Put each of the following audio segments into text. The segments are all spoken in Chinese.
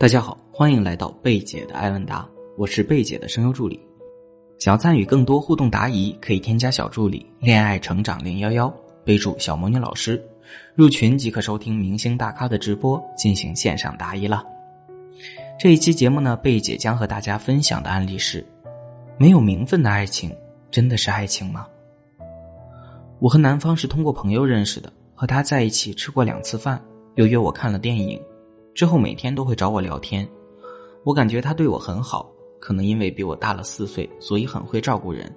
大家好，欢迎来到贝姐的爱问答，我是贝姐的声优助理。想要参与更多互动答疑，可以添加小助理“恋爱成长零幺幺”，备注“小魔女老师”，入群即可收听明星大咖的直播，进行线上答疑了。这一期节目呢，贝姐将和大家分享的案例是：没有名分的爱情真的是爱情吗？我和男方是通过朋友认识的，和他在一起吃过两次饭，又约我看了电影。之后每天都会找我聊天，我感觉他对我很好，可能因为比我大了四岁，所以很会照顾人。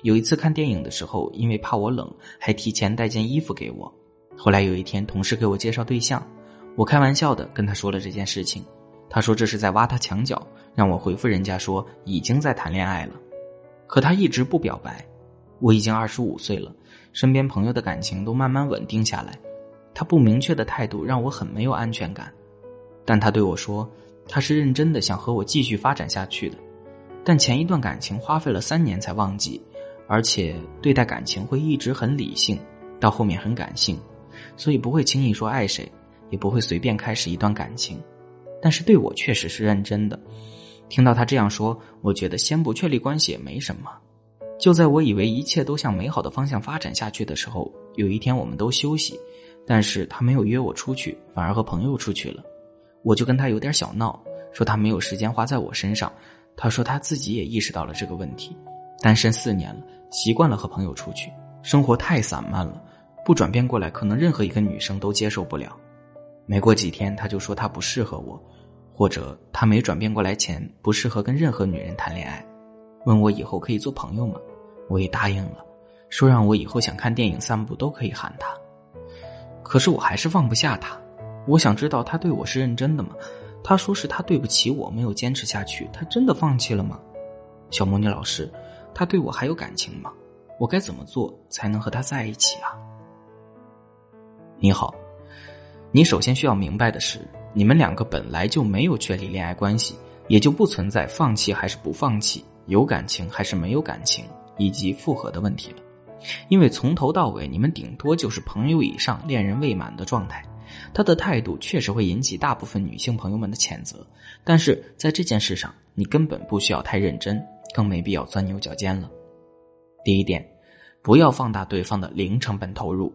有一次看电影的时候，因为怕我冷，还提前带件衣服给我。后来有一天，同事给我介绍对象，我开玩笑的跟他说了这件事情，他说这是在挖他墙角，让我回复人家说已经在谈恋爱了。可他一直不表白。我已经二十五岁了，身边朋友的感情都慢慢稳定下来，他不明确的态度让我很没有安全感。但他对我说，他是认真的想和我继续发展下去的，但前一段感情花费了三年才忘记，而且对待感情会一直很理性，到后面很感性，所以不会轻易说爱谁，也不会随便开始一段感情。但是对我确实是认真的。听到他这样说，我觉得先不确立关系也没什么。就在我以为一切都向美好的方向发展下去的时候，有一天我们都休息，但是他没有约我出去，反而和朋友出去了。我就跟他有点小闹，说他没有时间花在我身上。他说他自己也意识到了这个问题，单身四年了，习惯了和朋友出去，生活太散漫了，不转变过来，可能任何一个女生都接受不了。没过几天，他就说他不适合我，或者他没转变过来前不适合跟任何女人谈恋爱，问我以后可以做朋友吗？我也答应了，说让我以后想看电影、散步都可以喊他。可是我还是放不下他。我想知道他对我是认真的吗？他说是他对不起我，没有坚持下去。他真的放弃了吗？小魔女老师，他对我还有感情吗？我该怎么做才能和他在一起啊？你好，你首先需要明白的是，你们两个本来就没有确立恋爱关系，也就不存在放弃还是不放弃、有感情还是没有感情以及复合的问题了。因为从头到尾，你们顶多就是朋友以上、恋人未满的状态。他的态度确实会引起大部分女性朋友们的谴责，但是在这件事上，你根本不需要太认真，更没必要钻牛角尖了。第一点，不要放大对方的零成本投入。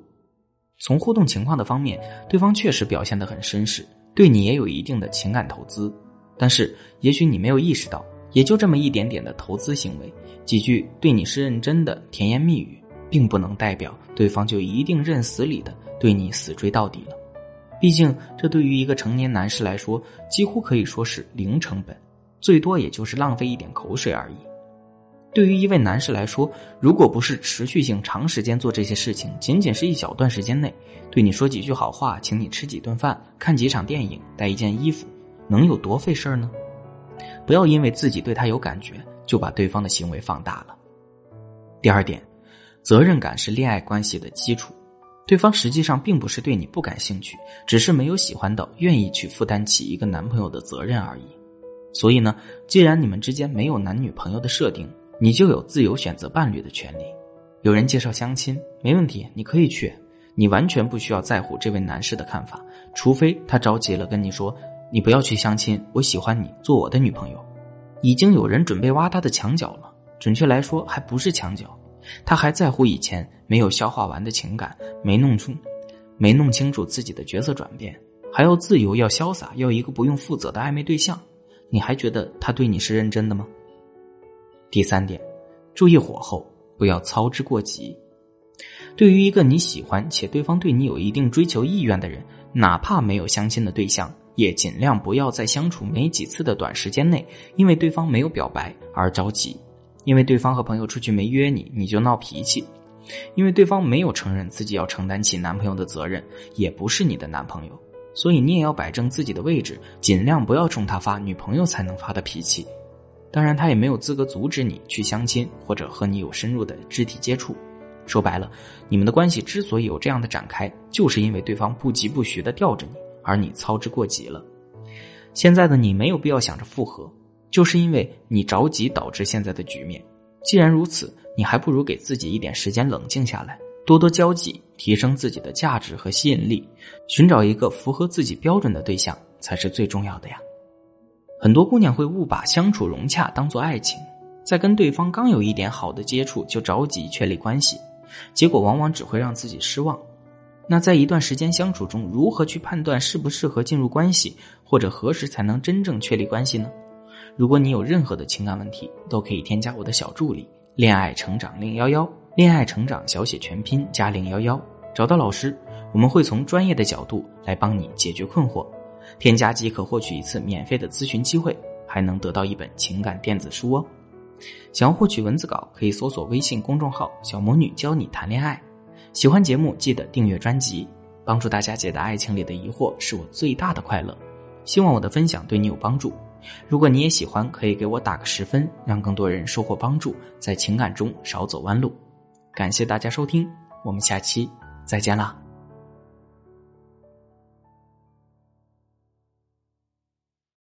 从互动情况的方面，对方确实表现得很绅士，对你也有一定的情感投资，但是也许你没有意识到，也就这么一点点的投资行为，几句对你是认真的甜言蜜语，并不能代表对方就一定认死理的对你死追到底了。毕竟，这对于一个成年男士来说，几乎可以说是零成本，最多也就是浪费一点口水而已。对于一位男士来说，如果不是持续性、长时间做这些事情，仅仅是一小段时间内对你说几句好话，请你吃几顿饭，看几场电影，带一件衣服，能有多费事儿呢？不要因为自己对他有感觉，就把对方的行为放大了。第二点，责任感是恋爱关系的基础。对方实际上并不是对你不感兴趣，只是没有喜欢到愿意去负担起一个男朋友的责任而已。所以呢，既然你们之间没有男女朋友的设定，你就有自由选择伴侣的权利。有人介绍相亲，没问题，你可以去，你完全不需要在乎这位男士的看法，除非他着急了跟你说：“你不要去相亲，我喜欢你，做我的女朋友。”已经有人准备挖他的墙角了，准确来说，还不是墙角。他还在乎以前没有消化完的情感，没弄出，没弄清楚自己的角色转变，还要自由，要潇洒，要一个不用负责的暧昧对象。你还觉得他对你是认真的吗？第三点，注意火候，不要操之过急。对于一个你喜欢且对方对你有一定追求意愿的人，哪怕没有相亲的对象，也尽量不要在相处没几次的短时间内，因为对方没有表白而着急。因为对方和朋友出去没约你，你就闹脾气；因为对方没有承认自己要承担起男朋友的责任，也不是你的男朋友，所以你也要摆正自己的位置，尽量不要冲他发女朋友才能发的脾气。当然，他也没有资格阻止你去相亲或者和你有深入的肢体接触。说白了，你们的关系之所以有这样的展开，就是因为对方不疾不徐的吊着你，而你操之过急了。现在的你没有必要想着复合。就是因为你着急导致现在的局面。既然如此，你还不如给自己一点时间冷静下来，多多交际，提升自己的价值和吸引力，寻找一个符合自己标准的对象才是最重要的呀。很多姑娘会误把相处融洽当做爱情，在跟对方刚有一点好的接触就着急确立关系，结果往往只会让自己失望。那在一段时间相处中，如何去判断适不适合进入关系，或者何时才能真正确立关系呢？如果你有任何的情感问题，都可以添加我的小助理“恋爱成长零幺幺”，恋爱成长小写全拼加零幺幺，找到老师，我们会从专业的角度来帮你解决困惑。添加即可获取一次免费的咨询机会，还能得到一本情感电子书哦。想要获取文字稿，可以搜索微信公众号“小魔女教你谈恋爱”。喜欢节目记得订阅专辑，帮助大家解答爱情里的疑惑是我最大的快乐。希望我的分享对你有帮助。如果你也喜欢，可以给我打个十分，让更多人收获帮助，在情感中少走弯路。感谢大家收听，我们下期再见啦。